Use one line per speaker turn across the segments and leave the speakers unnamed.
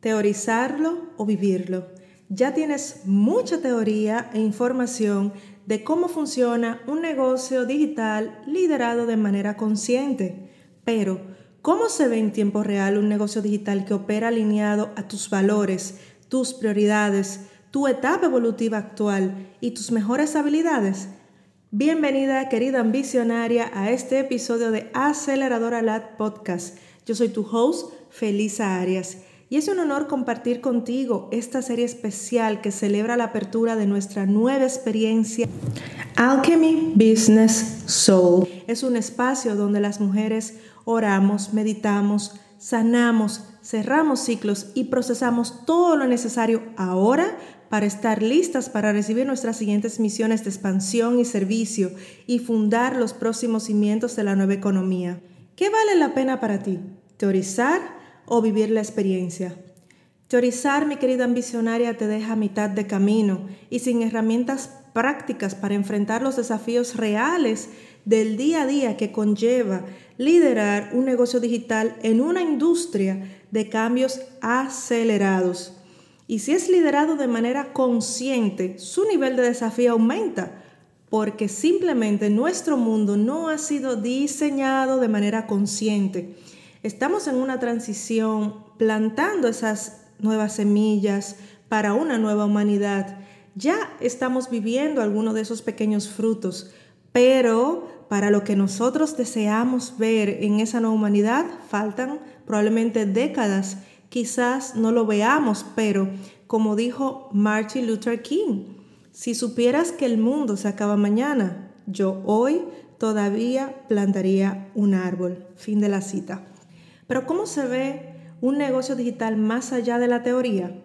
teorizarlo o vivirlo. Ya tienes mucha teoría e información de cómo funciona un negocio digital liderado de manera consciente. Pero, ¿cómo se ve en tiempo real un negocio digital que opera alineado a tus valores, tus prioridades, tu etapa evolutiva actual y tus mejores habilidades? Bienvenida, querida ambicionaria, a este episodio de Aceleradora Lab Podcast. Yo soy tu host, Felisa Arias y es un honor compartir contigo esta serie especial que celebra la apertura de nuestra nueva experiencia Alchemy Business Soul. Es un espacio donde las mujeres oramos, meditamos, sanamos, cerramos ciclos y procesamos todo lo necesario ahora para estar listas para recibir nuestras siguientes misiones de expansión y servicio y fundar los próximos cimientos de la nueva economía. ¿Qué vale la pena para ti? ¿Teorizar? O vivir la experiencia. Teorizar, mi querida ambicionaria, te deja a mitad de camino y sin herramientas prácticas para enfrentar los desafíos reales del día a día que conlleva liderar un negocio digital en una industria de cambios acelerados. Y si es liderado de manera consciente, su nivel de desafío aumenta, porque simplemente nuestro mundo no ha sido diseñado de manera consciente Estamos en una transición plantando esas nuevas semillas para una nueva humanidad. Ya estamos viviendo algunos de esos pequeños frutos, pero para lo que nosotros deseamos ver en esa nueva humanidad faltan probablemente décadas. Quizás no lo veamos, pero como dijo Martin Luther King, si supieras que el mundo se acaba mañana, yo hoy todavía plantaría un árbol. Fin de la cita. Pero ¿cómo se ve un negocio digital más allá de la teoría?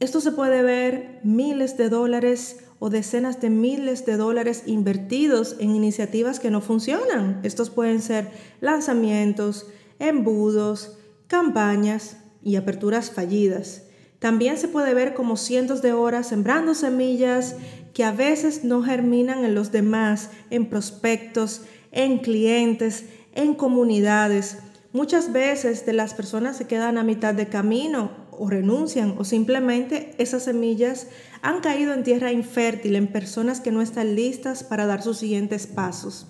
Esto se puede ver miles de dólares o decenas de miles de dólares invertidos en iniciativas que no funcionan. Estos pueden ser lanzamientos, embudos, campañas y aperturas fallidas. También se puede ver como cientos de horas sembrando semillas que a veces no germinan en los demás, en prospectos, en clientes, en comunidades. Muchas veces de las personas se quedan a mitad de camino o renuncian o simplemente esas semillas han caído en tierra infértil en personas que no están listas para dar sus siguientes pasos.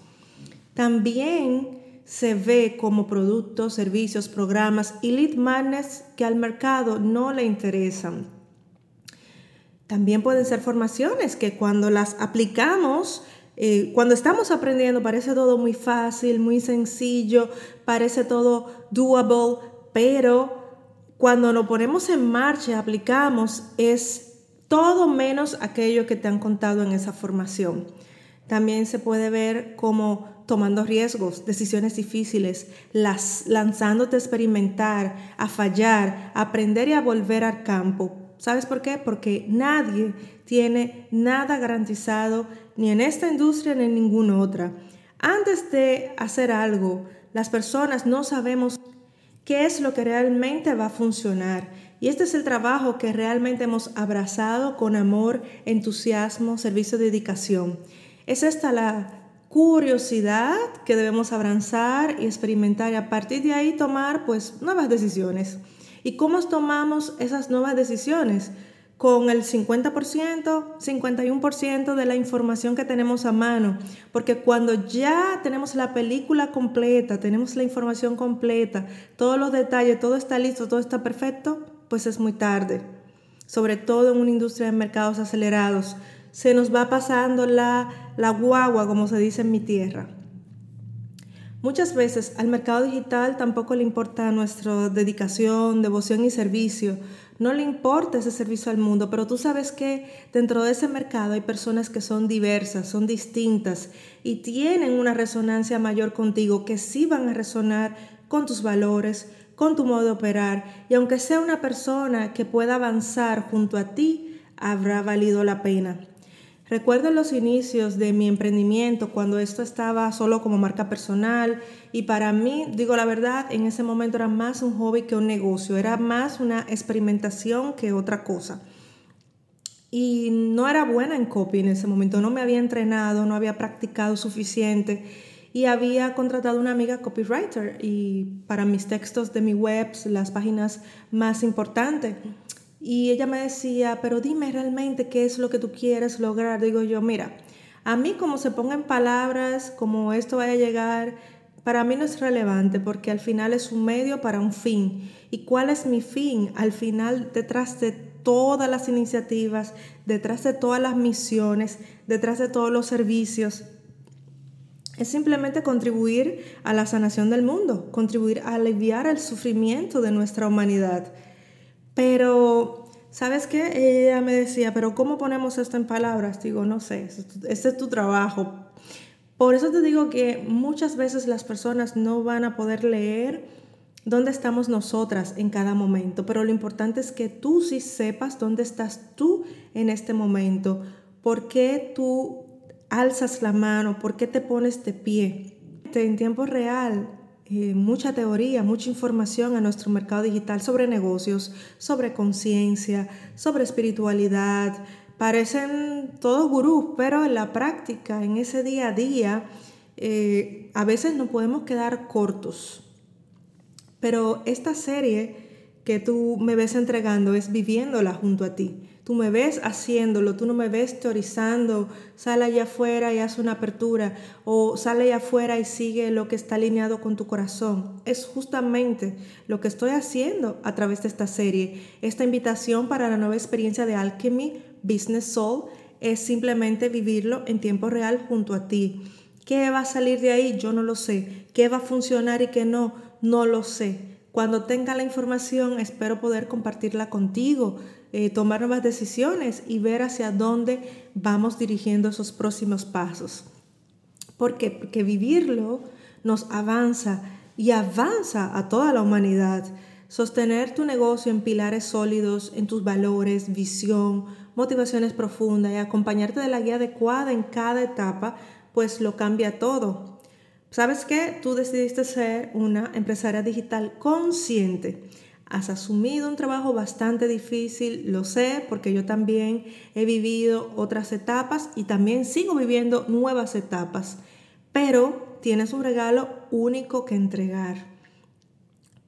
También se ve como productos, servicios, programas y lead magnets que al mercado no le interesan. También pueden ser formaciones que cuando las aplicamos eh, cuando estamos aprendiendo parece todo muy fácil, muy sencillo, parece todo doable, pero cuando lo ponemos en marcha, aplicamos, es todo menos aquello que te han contado en esa formación. También se puede ver como tomando riesgos, decisiones difíciles, las, lanzándote a experimentar, a fallar, a aprender y a volver al campo. ¿Sabes por qué? Porque nadie tiene nada garantizado ni en esta industria ni en ninguna otra. Antes de hacer algo, las personas no sabemos qué es lo que realmente va a funcionar. Y este es el trabajo que realmente hemos abrazado con amor, entusiasmo, servicio de dedicación. Es esta la curiosidad que debemos abrazar y experimentar y a partir de ahí tomar pues nuevas decisiones. ¿Y cómo tomamos esas nuevas decisiones? con el 50%, 51% de la información que tenemos a mano, porque cuando ya tenemos la película completa, tenemos la información completa, todos los detalles, todo está listo, todo está perfecto, pues es muy tarde, sobre todo en una industria de mercados acelerados. Se nos va pasando la, la guagua, como se dice en mi tierra. Muchas veces al mercado digital tampoco le importa nuestra dedicación, devoción y servicio, no le importa ese servicio al mundo, pero tú sabes que dentro de ese mercado hay personas que son diversas, son distintas y tienen una resonancia mayor contigo, que sí van a resonar con tus valores, con tu modo de operar. Y aunque sea una persona que pueda avanzar junto a ti, habrá valido la pena. Recuerdo los inicios de mi emprendimiento cuando esto estaba solo como marca personal y para mí, digo la verdad, en ese momento era más un hobby que un negocio, era más una experimentación que otra cosa. Y no era buena en copy en ese momento, no me había entrenado, no había practicado suficiente y había contratado una amiga copywriter y para mis textos de mi web, las páginas más importantes. Y ella me decía, pero dime realmente qué es lo que tú quieres lograr. Digo yo, mira, a mí como se ponga en palabras, como esto vaya a llegar, para mí no es relevante porque al final es un medio para un fin. ¿Y cuál es mi fin? Al final, detrás de todas las iniciativas, detrás de todas las misiones, detrás de todos los servicios, es simplemente contribuir a la sanación del mundo, contribuir a aliviar el sufrimiento de nuestra humanidad. Pero, ¿sabes qué? Ella me decía, pero ¿cómo ponemos esto en palabras? Digo, no sé, este es tu trabajo. Por eso te digo que muchas veces las personas no van a poder leer dónde estamos nosotras en cada momento, pero lo importante es que tú sí sepas dónde estás tú en este momento, por qué tú alzas la mano, por qué te pones de pie. En tiempo real, eh, mucha teoría, mucha información a nuestro mercado digital sobre negocios, sobre conciencia, sobre espiritualidad, parecen todos gurús, pero en la práctica, en ese día a día, eh, a veces no podemos quedar cortos. Pero esta serie que tú me ves entregando es viviéndola junto a ti. Tú me ves haciéndolo, tú no me ves teorizando, sale allá afuera y hace una apertura, o sale allá afuera y sigue lo que está alineado con tu corazón. Es justamente lo que estoy haciendo a través de esta serie, esta invitación para la nueva experiencia de Alchemy Business Soul es simplemente vivirlo en tiempo real junto a ti. ¿Qué va a salir de ahí? Yo no lo sé. ¿Qué va a funcionar y qué no? No lo sé. Cuando tenga la información, espero poder compartirla contigo, eh, tomar nuevas decisiones y ver hacia dónde vamos dirigiendo esos próximos pasos. ¿Por qué? Porque vivirlo nos avanza y avanza a toda la humanidad. Sostener tu negocio en pilares sólidos, en tus valores, visión, motivaciones profundas y acompañarte de la guía adecuada en cada etapa, pues lo cambia todo. ¿Sabes qué? Tú decidiste ser una empresaria digital consciente. Has asumido un trabajo bastante difícil, lo sé, porque yo también he vivido otras etapas y también sigo viviendo nuevas etapas, pero tienes un regalo único que entregar.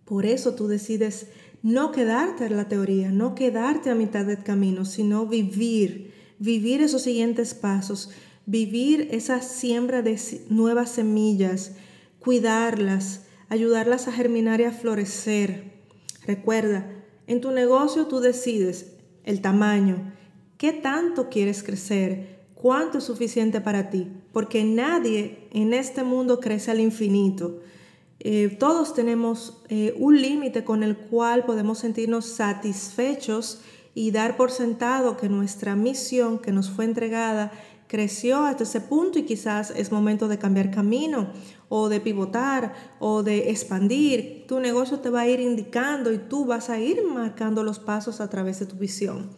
Por eso tú decides no quedarte en la teoría, no quedarte a mitad del camino, sino vivir, vivir esos siguientes pasos, vivir esa siembra de nuevas semillas, cuidarlas, ayudarlas a germinar y a florecer. Recuerda, en tu negocio tú decides el tamaño, qué tanto quieres crecer, cuánto es suficiente para ti, porque nadie en este mundo crece al infinito. Eh, todos tenemos eh, un límite con el cual podemos sentirnos satisfechos y dar por sentado que nuestra misión que nos fue entregada creció hasta ese punto y quizás es momento de cambiar camino o de pivotar o de expandir. Tu negocio te va a ir indicando y tú vas a ir marcando los pasos a través de tu visión.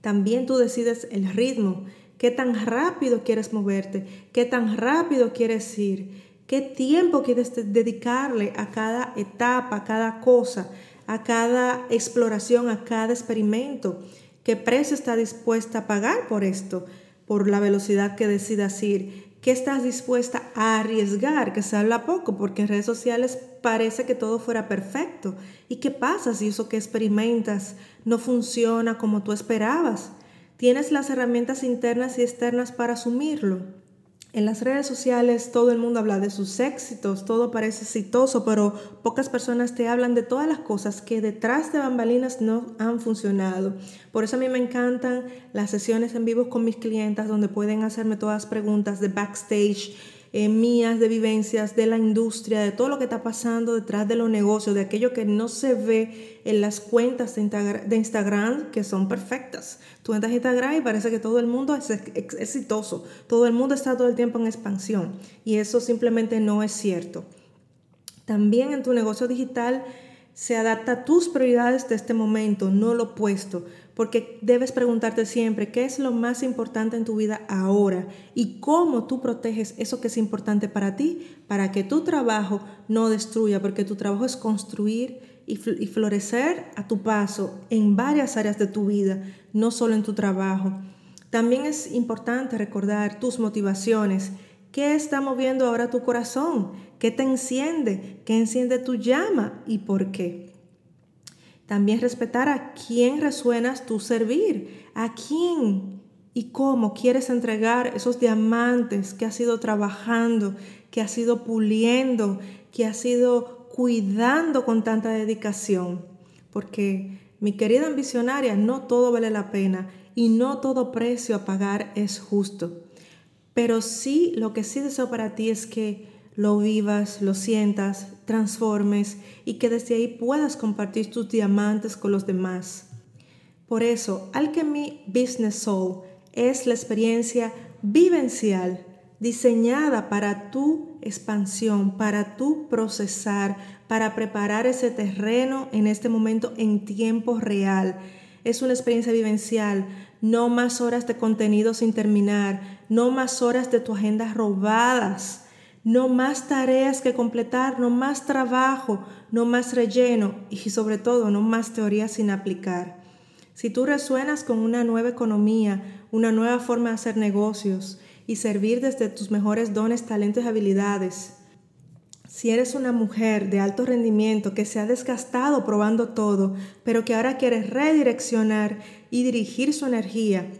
También tú decides el ritmo, qué tan rápido quieres moverte, qué tan rápido quieres ir ¿Qué tiempo quieres dedicarle a cada etapa, a cada cosa, a cada exploración, a cada experimento? ¿Qué precio está dispuesta a pagar por esto? Por la velocidad que decidas ir. ¿Qué estás dispuesta a arriesgar? Que se habla poco, porque en redes sociales parece que todo fuera perfecto. ¿Y qué pasa si eso que experimentas no funciona como tú esperabas? ¿Tienes las herramientas internas y externas para asumirlo? En las redes sociales todo el mundo habla de sus éxitos, todo parece exitoso, pero pocas personas te hablan de todas las cosas que detrás de bambalinas no han funcionado. Por eso a mí me encantan las sesiones en vivo con mis clientas donde pueden hacerme todas las preguntas de backstage eh, mías, de vivencias, de la industria, de todo lo que está pasando detrás de los negocios, de aquello que no se ve en las cuentas de, Instagram, que son perfectas. Tú entras a Instagram y parece que todo el mundo es exitoso, todo el mundo está todo el tiempo en expansión y eso simplemente no es cierto. También en tu negocio digital se adapta a tus prioridades de este momento, no lo opuesto porque debes preguntarte siempre qué es lo más importante en tu vida ahora y cómo tú proteges eso que es importante para ti, para que tu trabajo no destruya, porque tu trabajo es construir y, florecer a tu paso en varias áreas de tu vida, no solo en tu trabajo. También es importante recordar tus motivaciones, ¿Qué está moviendo ahora tu corazón? ¿Qué te enciende? ¿Qué enciende tu llama? ¿Y por qué? También respetar a quién resuenas tu servir, a quién y cómo quieres entregar esos diamantes que has ido trabajando, que has ido puliendo, que has ido cuidando con tanta dedicación. Porque, mi querida ambicionaria, no todo vale la pena y no todo precio a pagar es justo. Pero sí, lo que sí deseo para ti es que lo vivas, lo sientas, transformes y que desde ahí puedas compartir tus diamantes con los demás. Por eso, Alchemy Business Soul es la experiencia vivencial diseñada para tu expansión, para tu procesar, para preparar ese terreno en este momento en tiempo real. Es una experiencia vivencial, no más horas de contenido sin terminar, no más horas de tu agenda robadas, no más tareas que completar, no más trabajo, no más relleno y sobre todo no más teoría sin aplicar. Si tú resuenas con una nueva economía, una nueva forma de hacer negocios y servir desde tus mejores dones, talentos y habilidades, si eres una mujer de alto rendimiento que se ha desgastado probando todo, pero que ahora quiere redireccionar y dirigir su energía,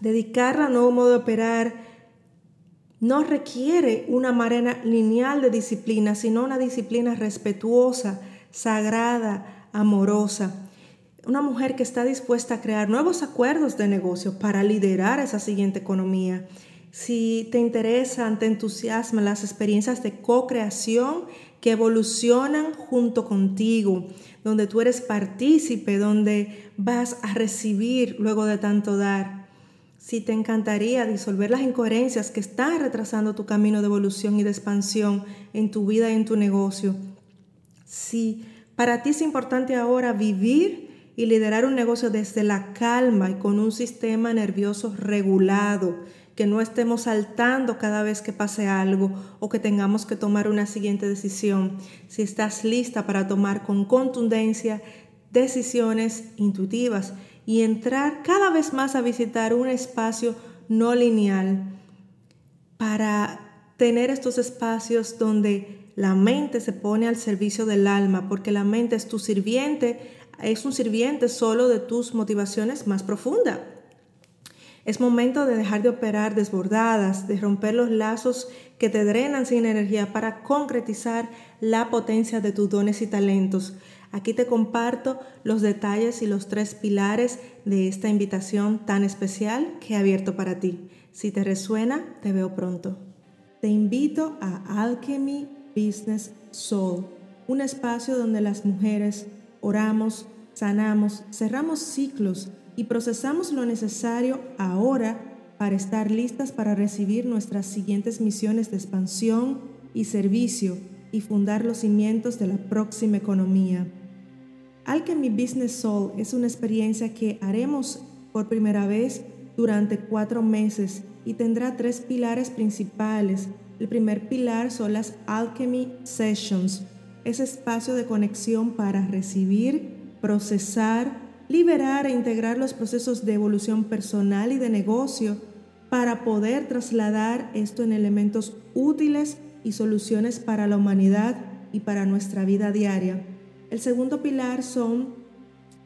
dedicarla a un nuevo modo de operar, no requiere una marena lineal de disciplina, sino una disciplina respetuosa, sagrada, amorosa. Una mujer que está dispuesta a crear nuevos acuerdos de negocio para liderar esa siguiente economía si te interesan, te entusiasman las experiencias de co-creación que evolucionan junto contigo, donde tú eres partícipe, donde vas a recibir luego de tanto dar. Si te encantaría disolver las incoherencias que están retrasando tu camino de evolución y de expansión en tu vida y en tu negocio. Si para ti es importante ahora vivir y liderar un negocio desde la calma y con un sistema nervioso regulado, que no estemos saltando cada vez que pase algo o que tengamos que tomar una siguiente decisión. Si estás lista para tomar con contundencia decisiones intuitivas y entrar cada vez más a visitar un espacio no lineal para tener estos espacios donde la mente se pone al servicio del alma, porque la mente es tu sirviente, es un sirviente solo de tus motivaciones más profundas. Es momento de dejar de operar desbordadas, de romper los lazos que te drenan sin energía para concretizar la potencia de tus dones y talentos. Aquí te comparto los detalles y los tres pilares de esta invitación tan especial que he abierto para ti. Si te resuena, te veo pronto. Te invito a Alchemy Business Soul, un espacio donde las mujeres oramos, sanamos, cerramos ciclos y procesamos lo necesario ahora para estar listas para recibir nuestras siguientes misiones de expansión y servicio y fundar los cimientos de la próxima economía. Alchemy Business Soul es una experiencia que haremos por primera vez durante cuatro meses y tendrá tres pilares principales. El primer pilar son las Alchemy Sessions, ese espacio de conexión para recibir, procesar, liberar e integrar los procesos de evolución personal y de negocio para poder trasladar esto en elementos útiles y soluciones para la humanidad y para nuestra vida diaria. El segundo pilar son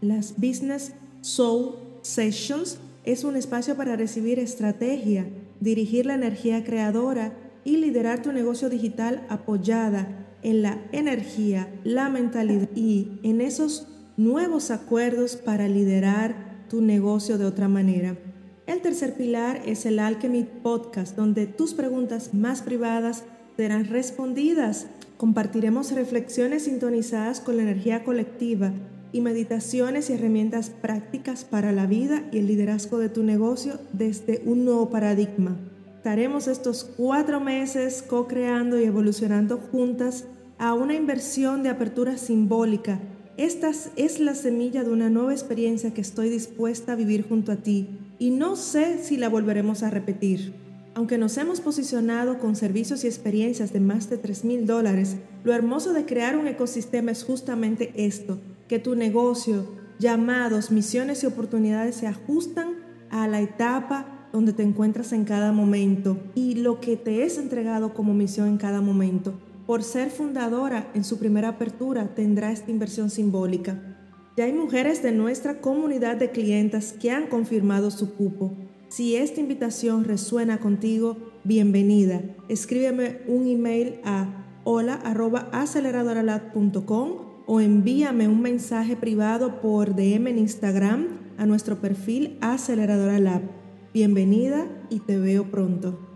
las Business Soul Sessions. Es un espacio para recibir estrategia, dirigir la energía creadora y liderar tu negocio digital apoyada en la energía, la mentalidad y en esos nuevos acuerdos para liderar tu negocio de otra manera. El tercer pilar es el Alchemy Podcast, donde tus preguntas más privadas serán respondidas. Compartiremos reflexiones sintonizadas con la energía colectiva y meditaciones y herramientas prácticas para la vida y el liderazgo de tu negocio desde un nuevo paradigma. Estaremos estos cuatro meses co-creando y evolucionando juntas a una inversión de apertura simbólica esta es la semilla de una nueva experiencia que estoy dispuesta a vivir junto a ti y no sé si la volveremos a repetir. Aunque nos hemos posicionado con servicios y experiencias de más de 3 mil dólares, lo hermoso de crear un ecosistema es justamente esto, que tu negocio, llamados, misiones y oportunidades se ajustan a la etapa donde te encuentras en cada momento y lo que te es entregado como misión en cada momento. Por ser fundadora en su primera apertura tendrá esta inversión simbólica. Ya hay mujeres de nuestra comunidad de clientas que han confirmado su cupo. Si esta invitación resuena contigo, bienvenida. Escríbeme un email a hola.aceleradoralab.com o envíame un mensaje privado por DM en Instagram a nuestro perfil Aceleradora Lab. Bienvenida y te veo pronto.